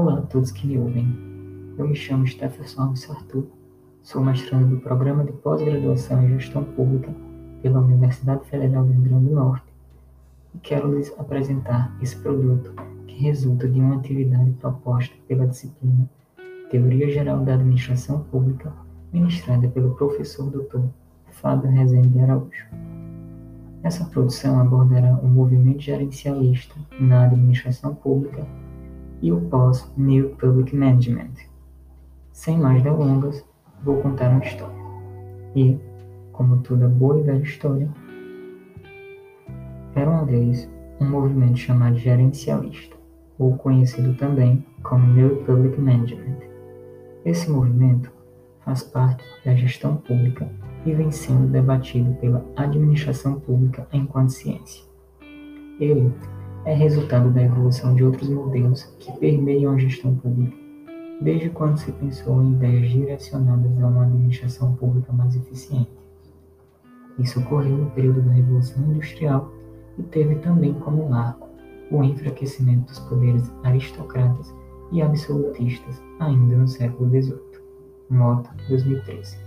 Olá a todos que me ouvem. Eu me chamo Stefferson Alves Arthur, sou mestrando do Programa de Pós-Graduação em Gestão Pública pela Universidade Federal do Rio Grande do Norte e quero lhes apresentar esse produto que resulta de uma atividade proposta pela disciplina Teoria Geral da Administração Pública, ministrada pelo professor Dr. Fábio Rezende de Araújo. Essa produção abordará o movimento gerencialista na administração pública e o pós-New Public Management. Sem mais delongas, vou contar uma história. E, como toda boa e velha história, era uma vez um movimento chamado gerencialista, ou conhecido também como New Public Management. Esse movimento faz parte da gestão pública e vem sendo debatido pela administração pública enquanto ciência. Ele é resultado da evolução de outros modelos que permeiam a gestão pública, desde quando se pensou em ideias direcionadas a uma administração pública mais eficiente. Isso ocorreu no período da Revolução Industrial e teve também como marco o enfraquecimento dos poderes aristocratas e absolutistas ainda no século XVIII. Nota 2013.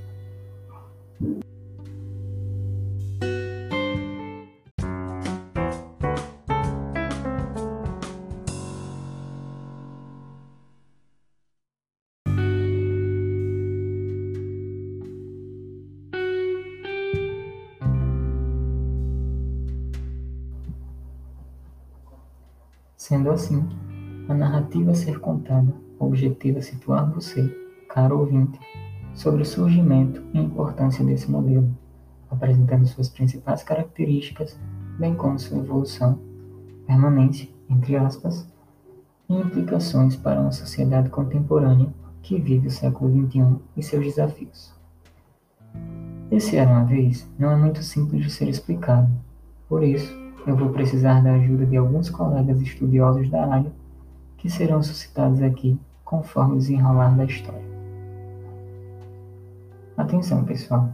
Sendo assim, a narrativa a ser contada objetiva situar você, caro ouvinte, sobre o surgimento e importância desse modelo, apresentando suas principais características, bem como sua evolução, permanência, entre aspas, e implicações para uma sociedade contemporânea que vive o século XXI e seus desafios. Esse era uma vez não é muito simples de ser explicado, por isso, eu vou precisar da ajuda de alguns colegas estudiosos da área que serão suscitados aqui conforme o desenrolar da história. Atenção, pessoal,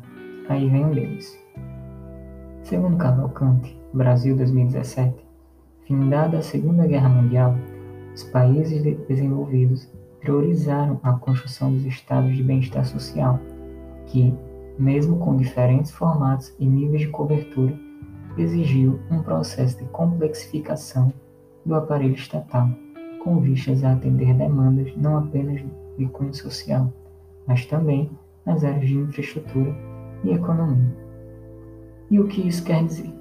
aí vem um deles. Segundo Cavalcante, Brasil 2017, findada a Segunda Guerra Mundial, os países desenvolvidos priorizaram a construção dos estados de bem-estar social, que, mesmo com diferentes formatos e níveis de cobertura, exigiu um processo de complexificação do aparelho estatal, com vistas a atender demandas não apenas de cunho social, mas também nas áreas de infraestrutura e economia. E o que isso quer dizer?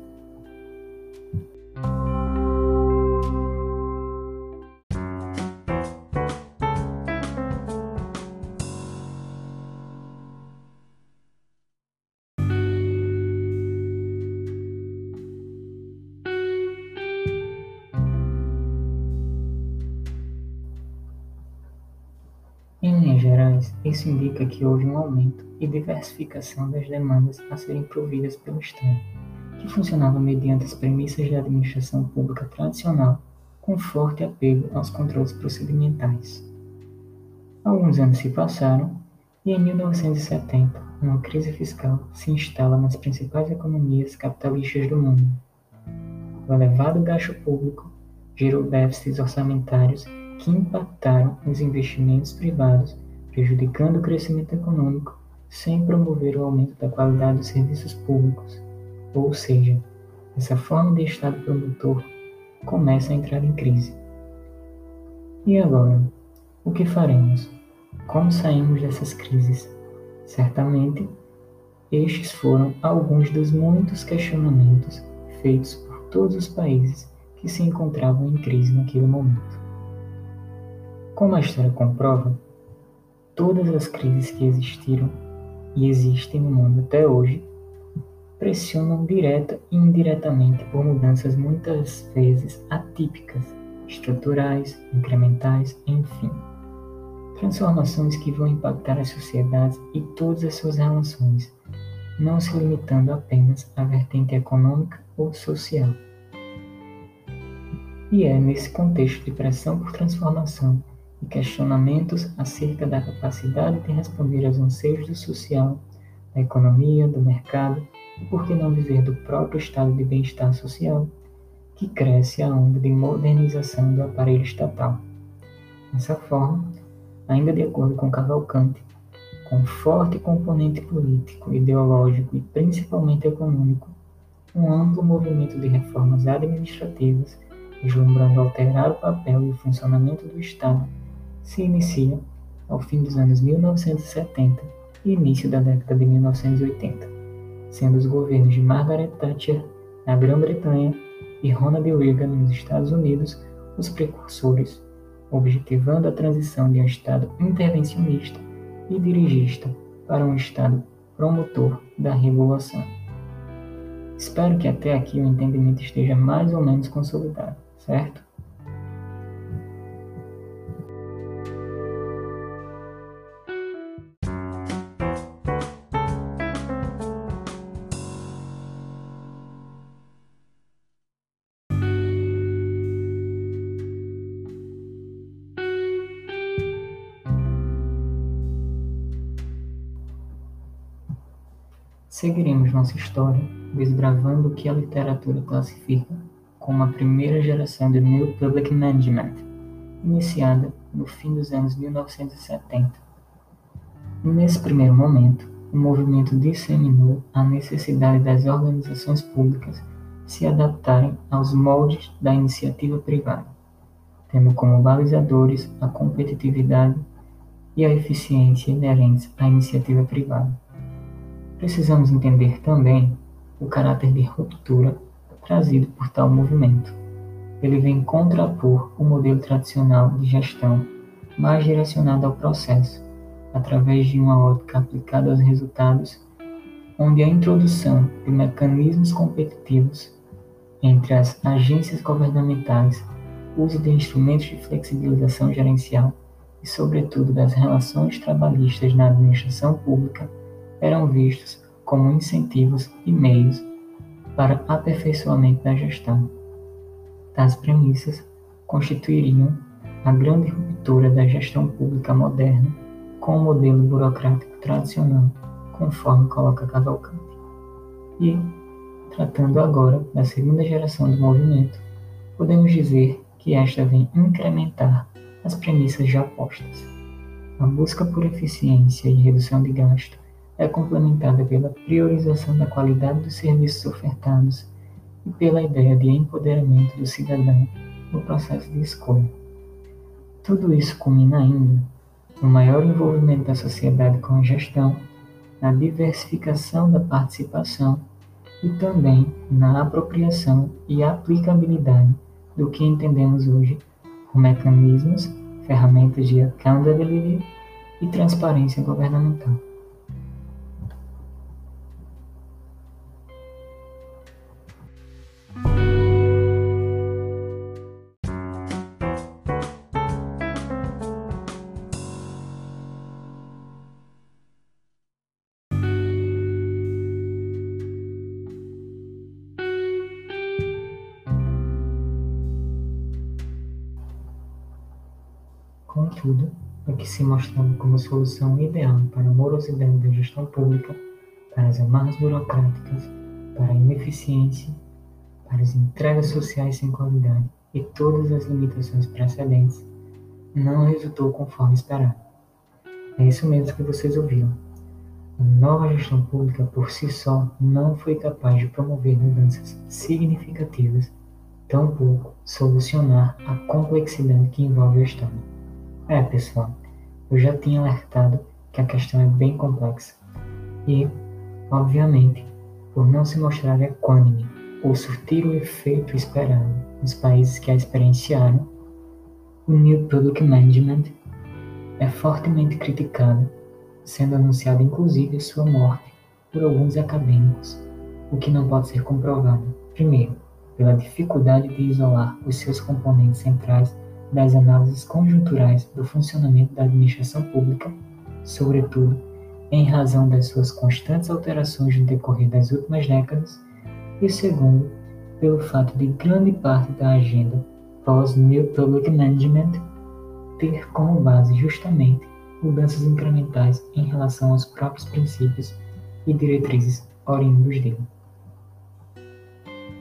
Isso indica que houve um aumento e diversificação das demandas a serem providas pelo Estado, que funcionava mediante as premissas da administração pública tradicional, com forte apego aos controles procedimentais. Alguns anos se passaram e em 1970, uma crise fiscal se instala nas principais economias capitalistas do mundo. O elevado gasto público gerou déficits orçamentários que impactaram os investimentos privados, prejudicando o crescimento econômico, sem promover o aumento da qualidade dos serviços públicos. Ou seja, essa forma de Estado produtor começa a entrar em crise. E agora? O que faremos? Como saímos dessas crises? Certamente, estes foram alguns dos muitos questionamentos feitos por todos os países que se encontravam em crise naquele momento. Como a história comprova, todas as crises que existiram e existem no mundo até hoje pressionam direta e indiretamente por mudanças muitas vezes atípicas, estruturais, incrementais, enfim. Transformações que vão impactar as sociedades e todas as suas relações, não se limitando apenas à vertente econômica ou social. E é nesse contexto de pressão por transformação questionamentos acerca da capacidade de responder aos anseios do social, da economia, do mercado e por que não viver do próprio estado de bem-estar social, que cresce a onda de modernização do aparelho estatal. Dessa forma, ainda de acordo com Cavalcante, com forte componente político, ideológico e principalmente econômico, um amplo movimento de reformas administrativas, vislumbrando alterar o papel e o funcionamento do Estado, se inicia ao fim dos anos 1970 e início da década de 1980, sendo os governos de Margaret Thatcher na Grã-Bretanha e Ronald Reagan nos Estados Unidos os precursores, objetivando a transição de um Estado intervencionista e dirigista para um Estado promotor da regulação. Espero que até aqui o entendimento esteja mais ou menos consolidado, certo? Seguiremos nossa história desbravando o que a literatura classifica como a primeira geração de New Public Management, iniciada no fim dos anos 1970. Nesse primeiro momento, o movimento disseminou a necessidade das organizações públicas se adaptarem aos moldes da iniciativa privada, tendo como balizadores a competitividade e a eficiência inerentes à iniciativa privada. Precisamos entender também o caráter de ruptura trazido por tal movimento. Ele vem contrapor o modelo tradicional de gestão mais direcionado ao processo, através de uma ótica aplicada aos resultados, onde a introdução de mecanismos competitivos entre as agências governamentais, uso de instrumentos de flexibilização gerencial e, sobretudo, das relações trabalhistas na administração pública eram vistos como incentivos e meios para aperfeiçoamento da gestão. Tais premissas constituiriam a grande ruptura da gestão pública moderna com o modelo burocrático tradicional, conforme coloca Cavalcante. E, tratando agora da segunda geração do movimento, podemos dizer que esta vem incrementar as premissas já postas. A busca por eficiência e redução de gasto é complementada pela priorização da qualidade dos serviços ofertados e pela ideia de empoderamento do cidadão no processo de escolha. Tudo isso culmina ainda no maior envolvimento da sociedade com a gestão, na diversificação da participação e também na apropriação e aplicabilidade do que entendemos hoje por mecanismos, ferramentas de accountability e transparência governamental. Contudo, o que se mostrava como solução ideal para a morosidade da gestão pública, para as amarras burocráticas, para a ineficiência, para as entregas sociais sem qualidade e todas as limitações precedentes, não resultou conforme esperado. É isso mesmo que vocês ouviram. A nova gestão pública por si só não foi capaz de promover mudanças significativas, tampouco solucionar a complexidade que envolve o Estado. É, pessoal, eu já tinha alertado que a questão é bem complexa. E, obviamente, por não se mostrar equânime ou surtir o efeito esperado nos países que a experienciaram, o New Public Management é fortemente criticado, sendo anunciada inclusive sua morte por alguns acadêmicos, o que não pode ser comprovado, primeiro, pela dificuldade de isolar os seus componentes centrais das análises conjunturais do funcionamento da administração pública, sobretudo em razão das suas constantes alterações no decorrer das últimas décadas, e segundo, pelo fato de grande parte da agenda pós-New Public Management ter como base justamente mudanças incrementais em relação aos próprios princípios e diretrizes oriundos dele.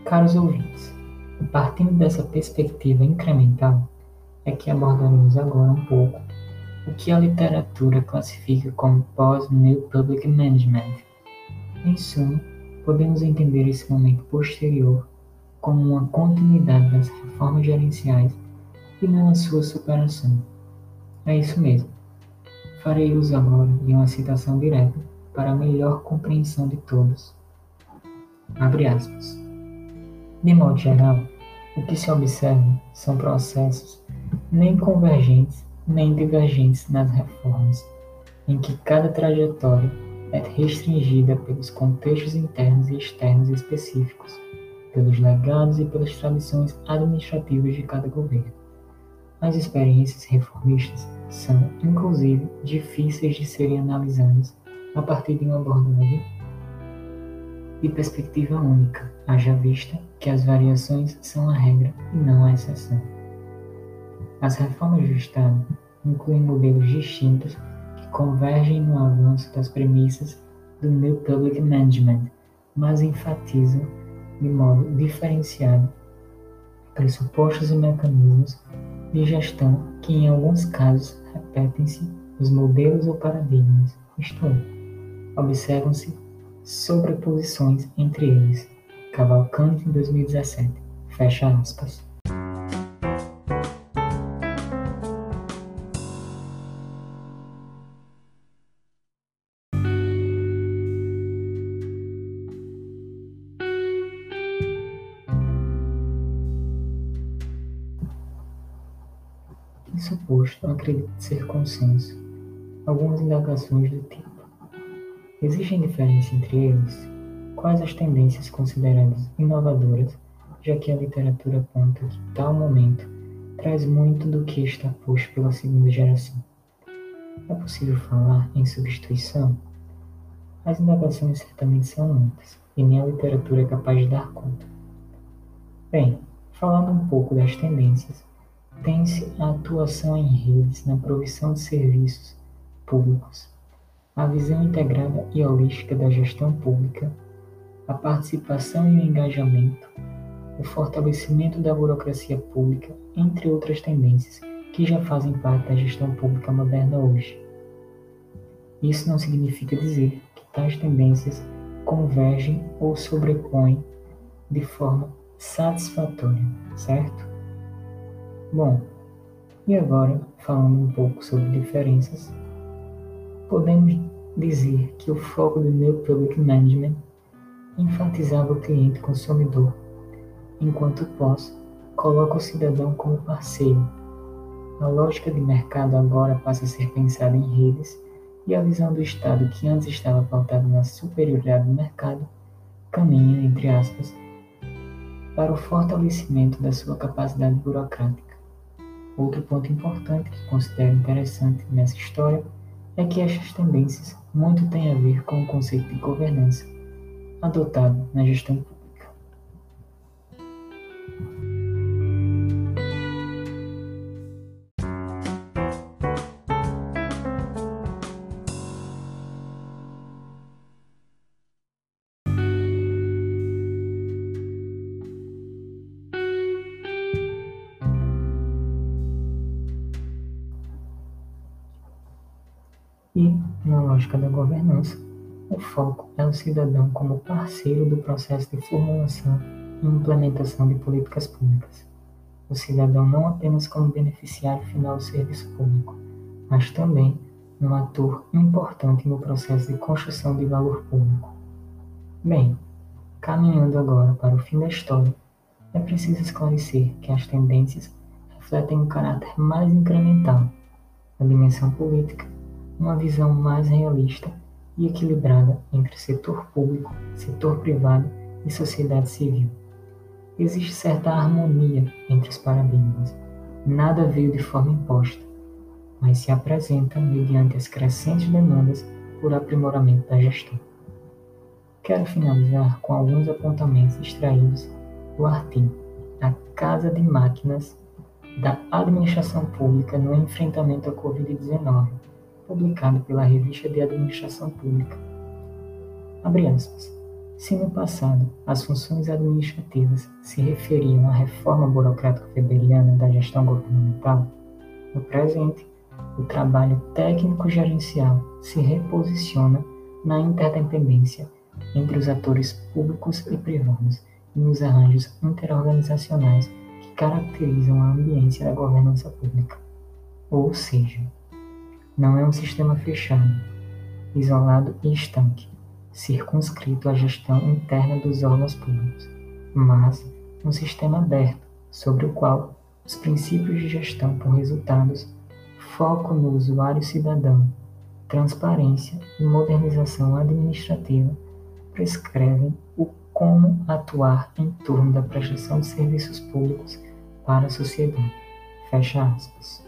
Caros ouvintes, partindo dessa perspectiva incremental, é que abordaremos agora um pouco o que a literatura classifica como pós-New Public Management. Em suma, podemos entender esse momento posterior como uma continuidade das reformas gerenciais e não a sua superação. É isso mesmo. Farei uso agora de uma citação direta para melhor compreensão de todos. Abre aspas. De modo geral, o que se observa são processos nem convergentes nem divergentes nas reformas, em que cada trajetória é restringida pelos contextos internos e externos específicos, pelos legados e pelas tradições administrativas de cada governo. As experiências reformistas são, inclusive, difíceis de serem analisadas a partir de uma abordagem de perspectiva única, haja vista que as variações são a regra e não a exceção. As reformas do Estado incluem modelos distintos que convergem no avanço das premissas do New Public Management, mas enfatizam de modo diferenciado pressupostos e mecanismos de gestão que, em alguns casos, repetem-se os modelos ou paradigmas, isto é, observam-se sobreposições entre eles. Cavalcante, 2017. Fecha aspas. Acredito ser consenso. Algumas indagações do tipo: Existem diferenças entre eles? Quais as tendências consideradas inovadoras, já que a literatura aponta que tal momento traz muito do que está posto pela segunda geração? É possível falar em substituição? As indagações certamente são muitas, e nem a literatura é capaz de dar conta. Bem, falando um pouco das tendências, tem-se a atuação em redes na provisão de serviços públicos a visão integrada e holística da gestão pública, a participação e o engajamento, o fortalecimento da burocracia pública, entre outras tendências que já fazem parte da gestão pública moderna hoje. Isso não significa dizer que tais tendências convergem ou sobrepõem de forma satisfatória, certo? Bom, e agora falando um pouco sobre diferenças podemos dizer que o foco do New Public Management enfatizava o cliente consumidor, enquanto o POS coloca o cidadão como parceiro. A lógica de mercado agora passa a ser pensada em redes e a visão do Estado, que antes estava pautada na superioridade do mercado, caminha, entre aspas, para o fortalecimento da sua capacidade burocrática. Outro ponto importante que considero interessante nessa história é que estas tendências muito têm a ver com o conceito de governança adotado na gestão pública. Lógica da governança, o foco é o cidadão como parceiro do processo de formulação e implementação de políticas públicas. O cidadão não apenas como beneficiário final do serviço público, mas também um ator importante no processo de construção de valor público. Bem, caminhando agora para o fim da história, é preciso esclarecer que as tendências refletem um caráter mais incremental, a dimensão política uma visão mais realista e equilibrada entre setor público, setor privado e sociedade civil. Existe certa harmonia entre os paradigmas. Nada veio de forma imposta, mas se apresenta mediante as crescentes demandas por aprimoramento da gestão. Quero finalizar com alguns apontamentos extraídos do artigo A Casa de Máquinas da Administração Pública no Enfrentamento à Covid-19, publicado pela Revista de Administração Pública. Abre aspas. Se no passado as funções administrativas se referiam à reforma burocrática weberiana da gestão governamental, No presente, o trabalho técnico-gerencial se reposiciona na interdependência entre os atores públicos e privados e nos arranjos interorganizacionais que caracterizam a ambiência da governança pública. Ou seja, não é um sistema fechado, isolado e estanque, circunscrito à gestão interna dos órgãos públicos, mas um sistema aberto, sobre o qual os princípios de gestão por resultados, foco no usuário cidadão, transparência e modernização administrativa prescrevem o como atuar em torno da prestação de serviços públicos para a sociedade. Fecha aspas.